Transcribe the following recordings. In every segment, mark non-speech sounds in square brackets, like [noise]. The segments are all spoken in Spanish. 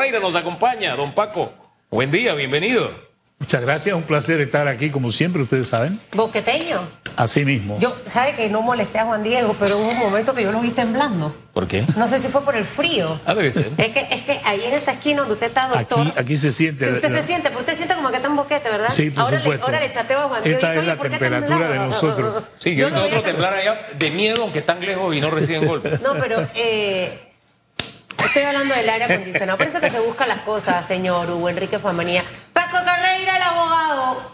Carreira nos acompaña. Don Paco, buen día, bienvenido. Muchas gracias, un placer estar aquí como siempre, ustedes saben. Boqueteño. Así mismo. Yo, sabe que no molesté a Juan Diego, pero hubo un momento que yo lo vi temblando. ¿Por qué? No sé si fue por el frío. Ah, debe ser. Es que, es que ahí en esa esquina donde usted está, doctor. Aquí, aquí se siente. Sí, usted se siente, pero usted siente como que está en boquete, ¿verdad? Sí, por ahora supuesto. Le, ahora le chateo a Juan Diego. Esta y es la "Oye, ¿por qué temperatura de temblaba?" nosotros. [laughs] Sí, Yo otro veía temblar allá de miedo, aunque están lejos y no reciben [laughs] golpes. No, pero eh, estoy hablando del aire acondicionado. Por eso que se buscan las cosas, señor Hugo Enrique Famanía. Paco Carreira, el abogado,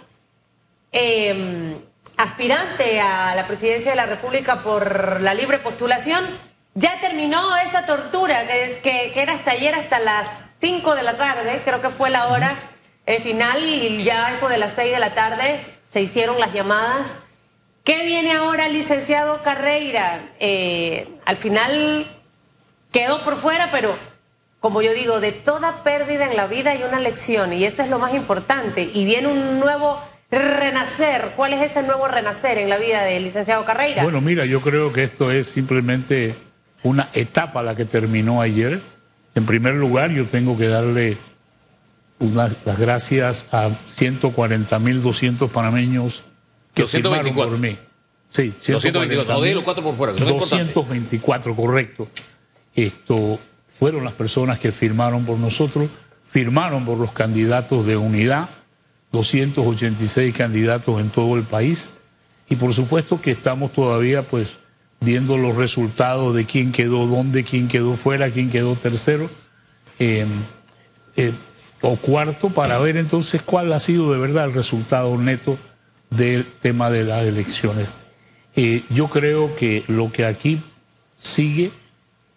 eh, aspirante a la presidencia de la República por la libre postulación, ya terminó esa tortura que, que- que era hasta ayer, hasta las 5 de la tarde, creo que fue la hora eh, final, y ya eso de las 6 de la tarde se hicieron las llamadas. ¿Qué viene ahora, licenciado Carreira? Eh, al final quedó por fuera, pero como yo digo, de toda pérdida en la vida hay una lección y esto es lo más importante. Y viene un nuevo renacer. ¿Cuál es ese nuevo renacer en la vida del licenciado Carreira? Bueno, mira, yo creo que esto es simplemente una etapa la que terminó ayer. En primer lugar, yo tengo que darle unas, las gracias a 140.200 panameños que 224. firmaron por mí. Sí, 224, no de los cuatro por fuera, que son importantes. 224, correcto. Esto fueron las personas que firmaron por nosotros, firmaron por los candidatos de unidad, 286 candidatos en todo el país, y por supuesto que estamos todavía pues viendo los resultados de quién quedó dónde, quién quedó fuera, quién quedó tercero eh, eh, o cuarto para ver entonces cuál ha sido de verdad el resultado neto del tema de las elecciones. Eh, yo creo que lo que aquí sigue,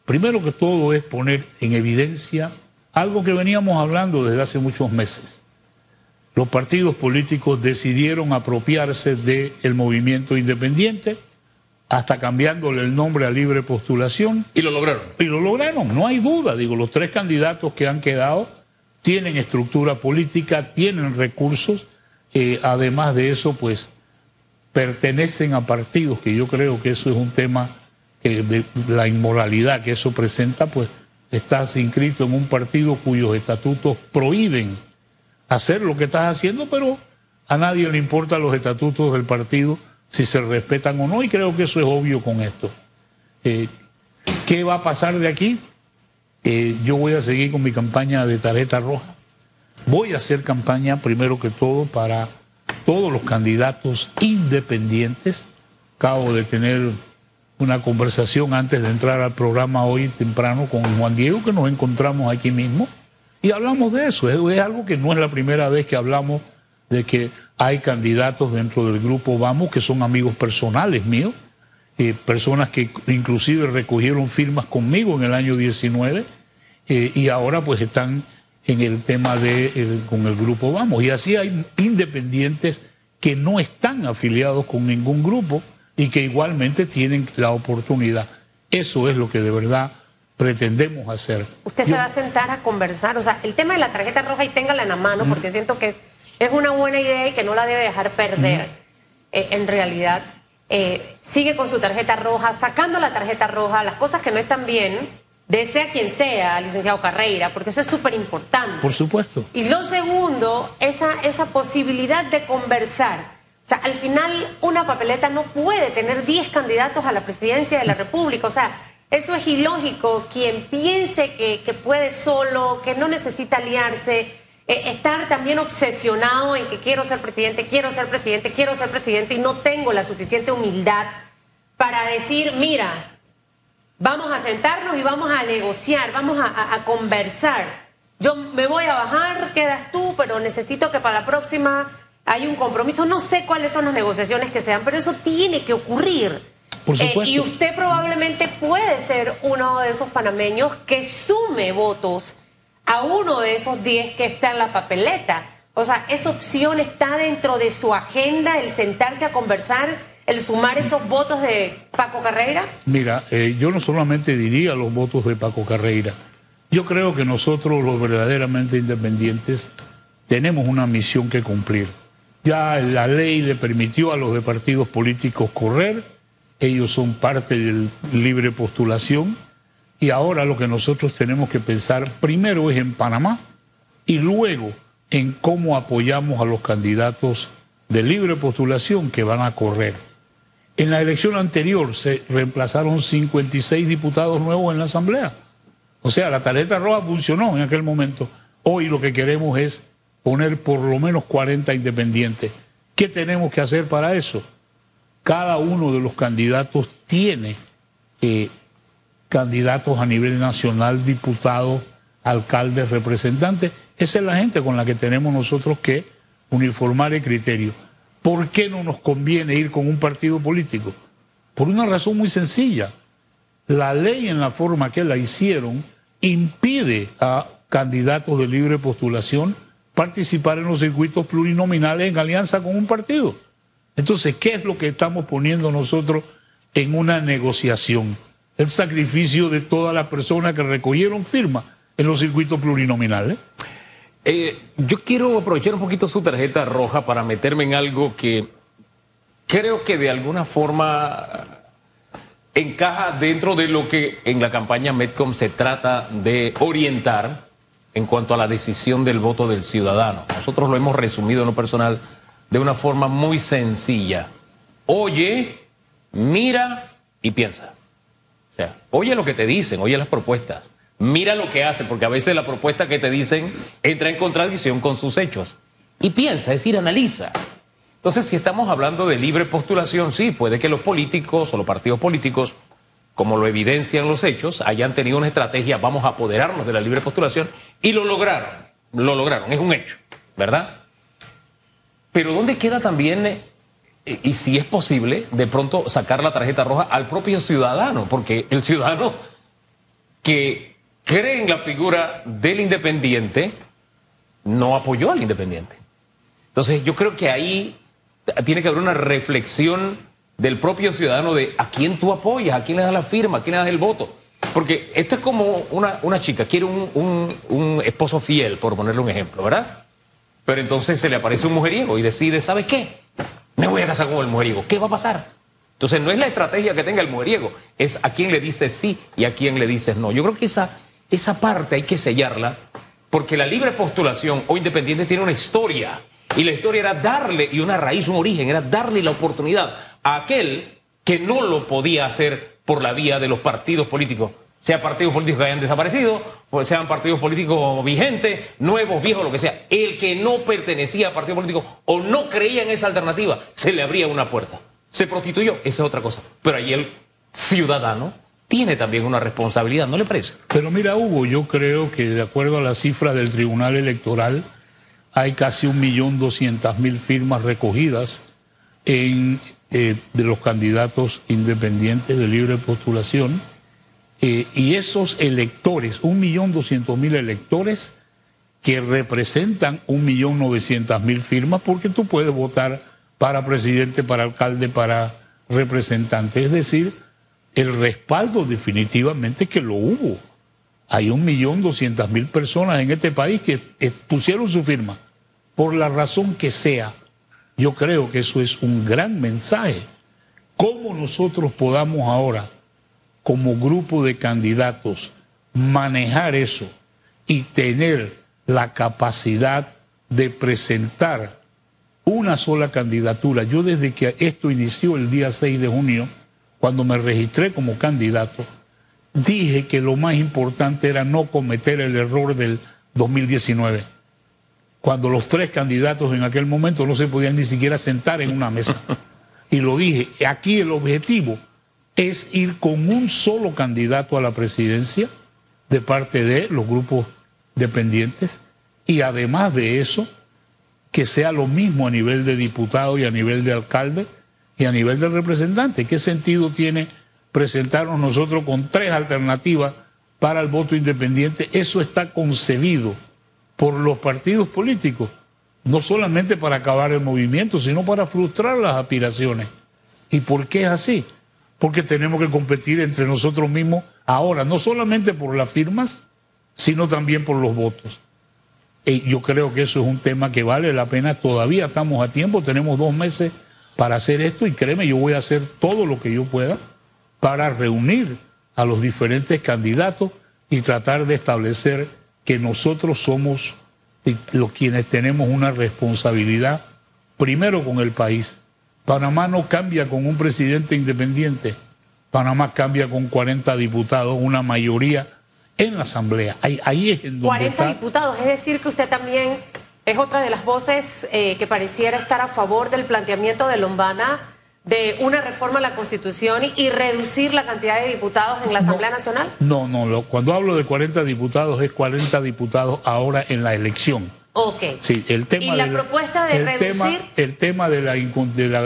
primero que todo, es poner en evidencia algo que veníamos hablando desde hace muchos meses. Los partidos políticos decidieron apropiarse del movimiento independiente, hasta cambiándole el nombre a libre postulación, Y lo lograron. y lo lograron, no hay duda. Digo, los tres candidatos que han quedado tienen estructura política, tienen recursos. eh, además de eso, pues pertenecen a partidos, que yo creo que eso es un tema que de la inmoralidad que eso presenta, pues estás inscrito en un partido cuyos estatutos prohíben hacer lo que estás haciendo, pero a nadie le importan los estatutos del partido si se respetan o no, y creo que eso es obvio con esto. Eh, ¿Qué va a pasar de aquí? Eh, yo voy a seguir con mi campaña de tarjeta roja. Voy a hacer campaña primero que todo para todos los candidatos independientes. Acabo de tener una conversación antes de entrar al programa hoy temprano con Juan Diego, que nos encontramos aquí mismo, y hablamos de eso. Es, es algo que no es la primera vez que hablamos de que hay candidatos dentro del grupo Vamos que son amigos personales míos, eh, personas que inclusive recogieron firmas conmigo en el año 19 eh, y ahora pues están en el tema de con el grupo Vamos. Y así hay independientes que no están afiliados con ningún grupo y que igualmente tienen la oportunidad. Eso es lo que de verdad pretendemos hacer. Usted se va a sentar a conversar, o sea, el tema de la tarjeta roja y téngala en la mano, porque siento que es, es una buena idea y que no la debe dejar perder. Eh, en realidad, eh, sigue con su tarjeta roja, sacando la tarjeta roja, las cosas que no están bien, desea quien sea, licenciado Carreira, porque eso es súper importante. Por supuesto. Y lo segundo, esa, esa posibilidad de conversar. Sea, al final una papeleta no puede tener 10 candidatos a la presidencia de la República. O sea, eso es ilógico. Quien piense que, que puede solo, que no necesita aliarse, eh, estar también obsesionado en que quiero ser presidente, quiero ser presidente, quiero ser presidente y no tengo la suficiente humildad para decir, mira, vamos a sentarnos y vamos a negociar, vamos a conversar. Yo me voy a bajar, quedas tú, pero necesito que para la próxima hay un compromiso. No sé cuáles son las negociaciones que sean, pero eso tiene que ocurrir. Por Eh, supuesto. y usted probablemente puede ser uno de esos panameños que sume votos a uno de esos 10 que está en la papeleta. O sea, esa opción está dentro de su agenda, el sentarse a conversar, el sumar esos votos de Paco Carreira. Mira, eh, yo no solamente diría los votos de Paco Carreira, yo creo que nosotros los verdaderamente independientes tenemos una misión que cumplir. Ya la ley le permitió a los de partidos políticos correr, ellos son parte de libre postulación, Y ahora lo que nosotros tenemos que pensar primero es en Panamá y luego en cómo apoyamos a los candidatos de libre postulación que van a correr. En la elección anterior se reemplazaron 56 diputados nuevos en la Asamblea. O sea, la tarjeta roja funcionó en aquel momento. Hoy lo que queremos es poner por lo menos 40 independientes. ¿Qué tenemos que hacer para eso? Cada uno de los candidatos tiene eh, candidatos a nivel nacional, diputados, alcaldes, representantes. Esa es la gente con la que tenemos nosotros que uniformar el criterio. ¿Por qué no nos conviene ir con un partido político? Por una razón muy sencilla. La ley en la forma que la hicieron impide a candidatos de libre postulación participar en los circuitos plurinominales en alianza con un partido. Entonces, ¿qué es lo que estamos poniendo nosotros en una negociación? El sacrificio de todas las personas que recogieron firmas en los circuitos plurinominales. Eh, yo quiero aprovechar un poquito su tarjeta roja para meterme en algo que creo que de alguna forma encaja dentro de lo que en la campaña Medcom se trata de orientar en cuanto a la decisión del voto del ciudadano. Nosotros lo hemos resumido en lo personal de una forma muy sencilla. Oye, mira y piensa. O sea, oye lo que te dicen, oye las propuestas mira lo que hace, porque a veces la propuesta que te dicen entra en contradicción con sus hechos. Y piensa, es decir, analiza. Entonces, si estamos hablando de libre postulación, sí, puede que los políticos o los partidos políticos, como lo evidencian los hechos, hayan tenido una estrategia, vamos a apoderarnos de la libre postulación, y lo lograron, lo lograron, es un hecho, ¿verdad? Pero ¿dónde queda también, eh, y si es posible, de pronto sacar la tarjeta roja al propio ciudadano? Porque el ciudadano que cree en la figura del independiente, no apoyó al independiente. Entonces yo creo que ahí tiene que haber una reflexión del propio ciudadano de a quién tú apoyas, a quién le das la firma, a quién le das el voto. Porque esto es como una, una chica, quiere un, un, esposo fiel, por ponerle un ejemplo, ¿verdad? Pero entonces se le aparece un mujeriego y decide, ¿sabes qué? Me voy a casar con el mujeriego. ¿Qué va a pasar? Entonces no es la estrategia que tenga el mujeriego, es a quién le dices sí y a quién le dices no. Yo creo que esa esa parte hay que sellarla porque la libre postulación o independiente tiene una historia. Y la historia era darle, y una raíz, un origen, era darle la oportunidad a aquel que no lo podía hacer por la vía de los partidos políticos, sea partidos políticos que hayan desaparecido, sean partidos políticos vigentes, nuevos, viejos, lo que sea. El que no pertenecía a partido político o no creía en esa alternativa, se le abría una puerta. Se prostituyó, esa es otra cosa. Pero ahí el ciudadano tiene también una responsabilidad, ¿no le parece? Pero mira, Hugo, yo creo que de acuerdo a las cifras del Tribunal Electoral, hay casi un millón doscientas mil firmas recogidas en, eh, de los candidatos independientes de libre postulación. Eh, y esos electores, un millón doscientos mil electores, que representan un millón novecientas mil firmas, porque tú puedes votar para presidente, para alcalde, para representante. Es decir, el respaldo definitivamente que lo hubo. Hay un millón doscientas mil personas en este país que pusieron su firma, por la razón que sea. Yo creo que eso es un gran mensaje. ¿Cómo nosotros podamos ahora, como grupo de candidatos, manejar eso y tener la capacidad de presentar una sola candidatura? Yo desde que esto inició el día 6 de junio, cuando me registré como candidato, dije que lo más importante era no cometer el error del 2019, cuando los tres candidatos en aquel momento no se podían ni siquiera sentar en una mesa. Y lo dije, aquí el objetivo es ir con un solo candidato a la presidencia de parte de los grupos dependientes y además de eso, que sea lo mismo a nivel de diputado y a nivel de alcalde y a nivel del representante. ¿Qué sentido tiene presentarnos nosotros con tres alternativas para el voto independiente? Eso está concebido por los partidos políticos, no solamente para acabar el movimiento, sino para frustrar las aspiraciones. ¿Y por qué es así? Porque tenemos que competir entre nosotros mismos ahora, no solamente por las firmas, sino también por los votos. Y yo creo que eso es un tema que vale la pena. Todavía estamos a tiempo, tenemos dos meses para hacer esto y créeme, yo voy a hacer todo lo que yo pueda para reunir a los diferentes candidatos y tratar de establecer que nosotros somos los quienes tenemos una responsabilidad primero con el país. Panamá no cambia con un presidente independiente. Panamá cambia con 40 diputados, una mayoría en la Asamblea. Ahí, ahí es en donde 40 diputados, es decir, que usted también es otra de las voces eh, que pareciera estar a favor del planteamiento de Lombana de una reforma a la Constitución y, reducir la cantidad de diputados en la Asamblea Nacional? No, no, cuando hablo de 40 diputados es 40 diputados ahora en la elección. Ok. Sí, el tema ¿Y la propuesta de reducir? el tema de la,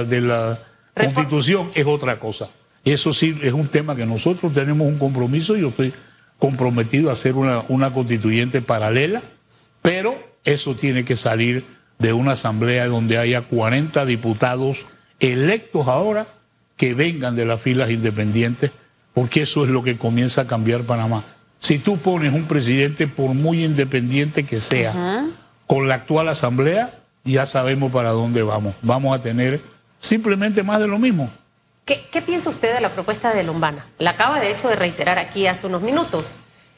de la, Constitución es otra cosa. Eso sí es un tema que nosotros tenemos un compromiso y yo estoy comprometido a hacer una, una constituyente paralela, pero eso tiene que salir de una asamblea donde haya 40 diputados electos ahora que vengan de las filas independientes, porque eso es lo que comienza a cambiar Panamá. Si tú pones un presidente, por muy independiente que sea, con la actual asamblea, ya sabemos para dónde vamos. Vamos a tener simplemente más de lo mismo. ¿Qué, piensa usted de la propuesta de Lombana? La acaba de hecho de reiterar aquí hace unos minutos.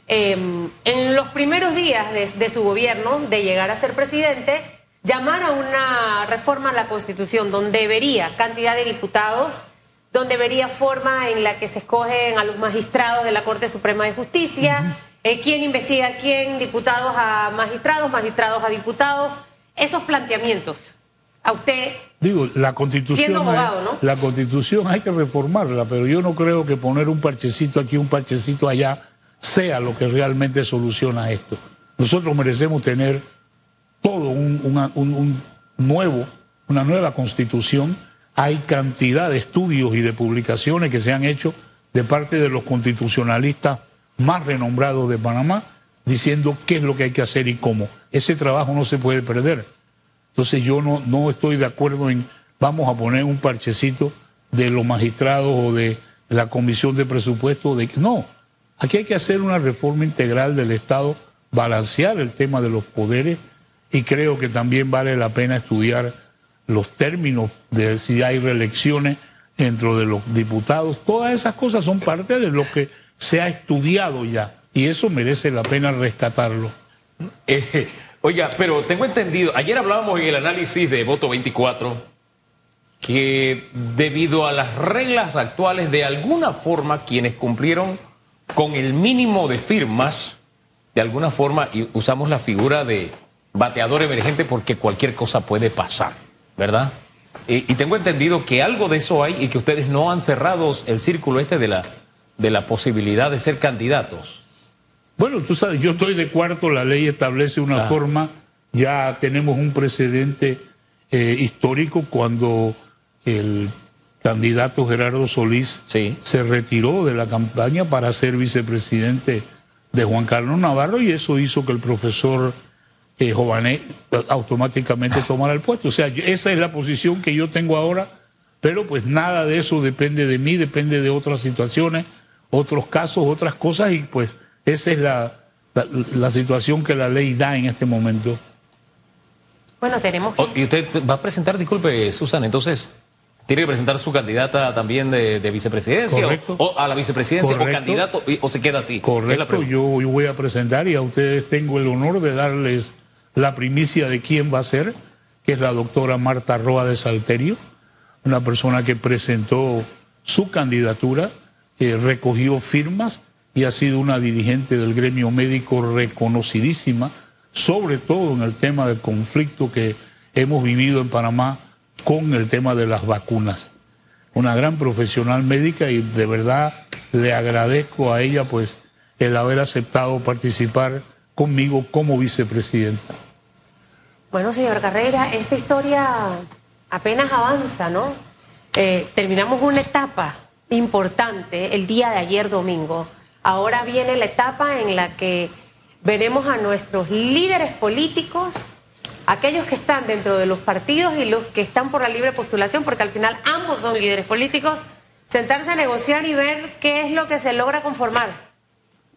Em, en los primeros días de, su gobierno, de llegar a ser presidente, llamar a una reforma a la Constitución donde vería cantidad de diputados, donde vería forma en la que se escogen a los magistrados de la Corte Suprema de Justicia, eh, quién investiga a quién, diputados a magistrados, magistrados a diputados, esos planteamientos. A usted. Digo, la constitución. Siendo abogado, ¿no? La constitución hay que reformarla, pero yo no creo que poner un parchecito aquí, un parchecito allá, sea lo que realmente soluciona esto. Nosotros merecemos tener un, nuevo, una nueva constitución. Hay cantidad de estudios y de publicaciones que se han hecho de parte de los constitucionalistas más renombrados de Panamá, diciendo qué es lo que hay que hacer y cómo. Ese trabajo no se puede perder. Entonces yo no, no estoy de acuerdo en vamos a poner un parchecito de los magistrados o de la comisión de presupuesto. De... No, aquí hay que hacer una reforma integral del Estado, balancear el tema de los poderes y creo que también vale la pena estudiar los términos de si hay reelecciones dentro de los diputados. Todas esas cosas son parte de lo que se ha estudiado ya y eso merece la pena rescatarlo. Eh, oiga, pero tengo entendido, ayer hablábamos en el análisis de voto 24 que debido a las reglas actuales, de alguna forma, quienes cumplieron con el mínimo de firmas, de alguna forma, y usamos la figura de bateador emergente porque cualquier cosa puede pasar, ¿verdad? Y, tengo entendido que algo de eso hay y que ustedes no han cerrado el círculo este de la, de la posibilidad de ser candidatos. Bueno, tú sabes, yo estoy de cuarto, la ley establece una forma, ya tenemos un precedente eh, histórico cuando el candidato Gerardo Solís se retiró de la campaña para ser vicepresidente de Juan Carlos Navarro y eso hizo que el profesor eh, Jované automáticamente tomara el puesto. O sea, esa es la posición que yo tengo ahora, pero pues nada de eso depende de mí, depende de otras situaciones, otros casos, otras cosas, y pues esa es la, la, situación que la ley da en este momento. Bueno, tenemos oh, ¿Y usted va a presentar, disculpe, Susan, entonces... ¿Tiene que presentar su candidata también de, vicepresidencia? O, a la vicepresidencia? ¿O candidato? ¿O se queda así? Correcto, yo, yo voy a presentar y a ustedes tengo el honor de darles la primicia de quién va a ser, que es la doctora Marta Roa de Salterio, una persona que presentó su candidatura, recogió firmas y ha sido una dirigente del gremio médico reconocidísima, sobre todo en el tema del conflicto que hemos vivido en Panamá con el tema de las vacunas. Una gran profesional médica y de verdad le agradezco a ella pues el haber aceptado participar conmigo como vicepresidenta. Bueno, señor Carrera, esta historia apenas avanza, ¿no? Eh, terminamos una etapa importante el día de ayer domingo. Ahora viene la etapa en la que veremos a nuestros líderes políticos, aquellos que están dentro de los partidos y los que están por la libre postulación, porque al final ambos son líderes políticos, sentarse a negociar y ver qué es lo que se logra conformar.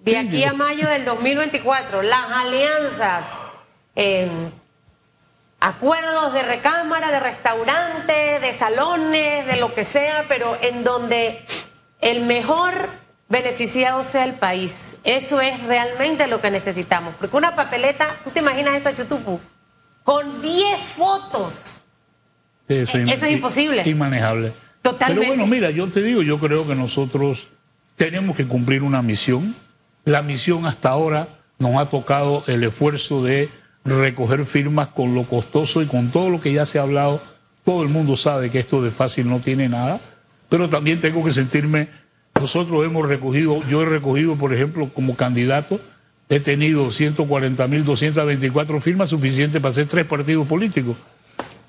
De aquí a mayo del 2024, las alianzas. Eh, acuerdos de recámara, de restaurante, de salones, de lo que sea, pero en donde el mejor beneficiado sea el país. Eso es realmente lo que necesitamos. Porque una papeleta, ¿tú te imaginas eso, Chutupu? Con 10 fotos. Eso, Eso es imposible. Inmanejable. Totalmente. Pero bueno, mira, yo te digo, yo creo que nosotros tenemos que cumplir una misión. La misión hasta ahora nos ha tocado el esfuerzo de recoger firmas con lo costoso y con todo lo que ya se ha hablado. Todo el mundo sabe que esto de fácil no tiene nada, pero también tengo que sentirme, nosotros hemos recogido, yo he recogido, por ejemplo, como candidato, he tenido 140.224 firmas suficientes para hacer tres partidos políticos.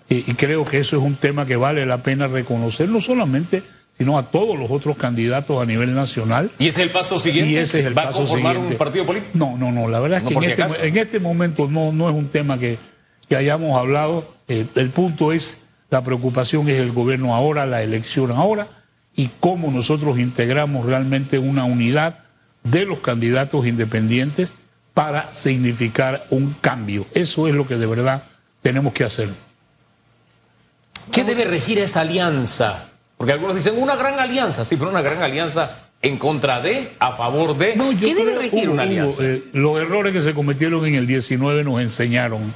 Y, y creo que eso es un tema que vale la pena reconocer, no solamente, sino a todos los otros candidatos a nivel nacional. ¿Y ese es el paso siguiente? Y ese es el ¿Va paso a conformar siguiente. un partido político? No, no, no. La verdad es que por en si este, en este momento no, no es un tema que, que hayamos hablado. Eh, el punto es, la preocupación es el gobierno ahora, la elección ahora, y cómo nosotros integramos realmente una unidad de los candidatos independientes para significar un cambio. Eso es lo que de verdad tenemos que hacer. ¿Qué debe regir esa alianza? Porque algunos dicen una gran alianza, sí, pero una gran alianza en contra de, a favor de. No, ¿Qué debe regir Hugo, una Hugo, alianza? eh, los errores que se cometieron en el 19 nos enseñaron.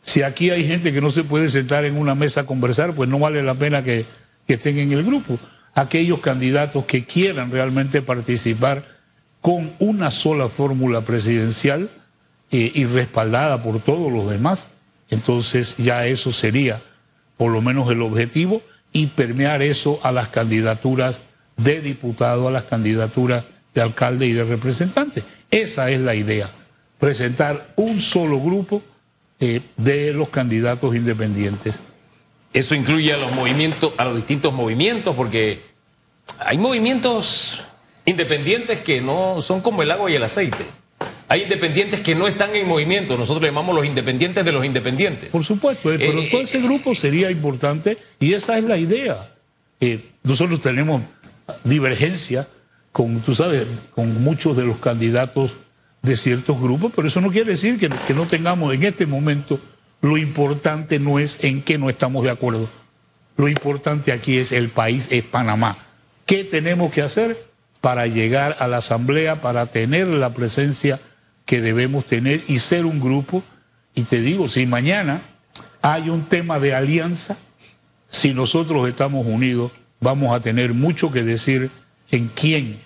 Si aquí hay gente que no se puede sentar en una mesa a conversar, pues no vale la pena que, que estén en el grupo. Aquellos candidatos que quieran realmente participar con una sola fórmula presidencial eh, y respaldada por todos los demás, entonces ya eso sería por lo menos el objetivo y permear eso a las candidaturas de diputado, a las candidaturas de alcalde y de representante. Esa es la idea, presentar un solo grupo eh, de los candidatos independientes. Eso incluye a los movimientos, a los distintos movimientos, porque hay movimientos independientes que no son como el agua y el aceite. Hay independientes que no están en movimiento. Nosotros le llamamos los independientes de los independientes. Por supuesto, eh, pero Eh, todo eh, ese grupo sería importante y esa es la idea. Eh, nosotros tenemos divergencia con, tú sabes, con muchos de los candidatos de ciertos grupos, pero eso no quiere decir que, que no tengamos en este momento, lo importante no es en qué no estamos de acuerdo. Lo importante aquí es el país, es Panamá. ¿Qué tenemos que hacer para llegar a la Asamblea, para tener la presencia que debemos tener y ser un grupo? Y te digo, si mañana hay un tema de alianza, si nosotros estamos unidos, vamos a tener mucho que decir en quién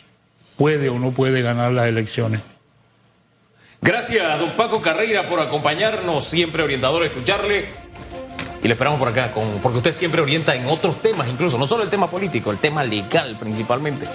puede o no puede ganar las elecciones. Gracias don Paco Carreira por acompañarnos, siempre orientador a escucharle. Y le esperamos por acá, con, porque usted siempre orienta en otros temas, incluso, no solo el tema político, el tema legal principalmente.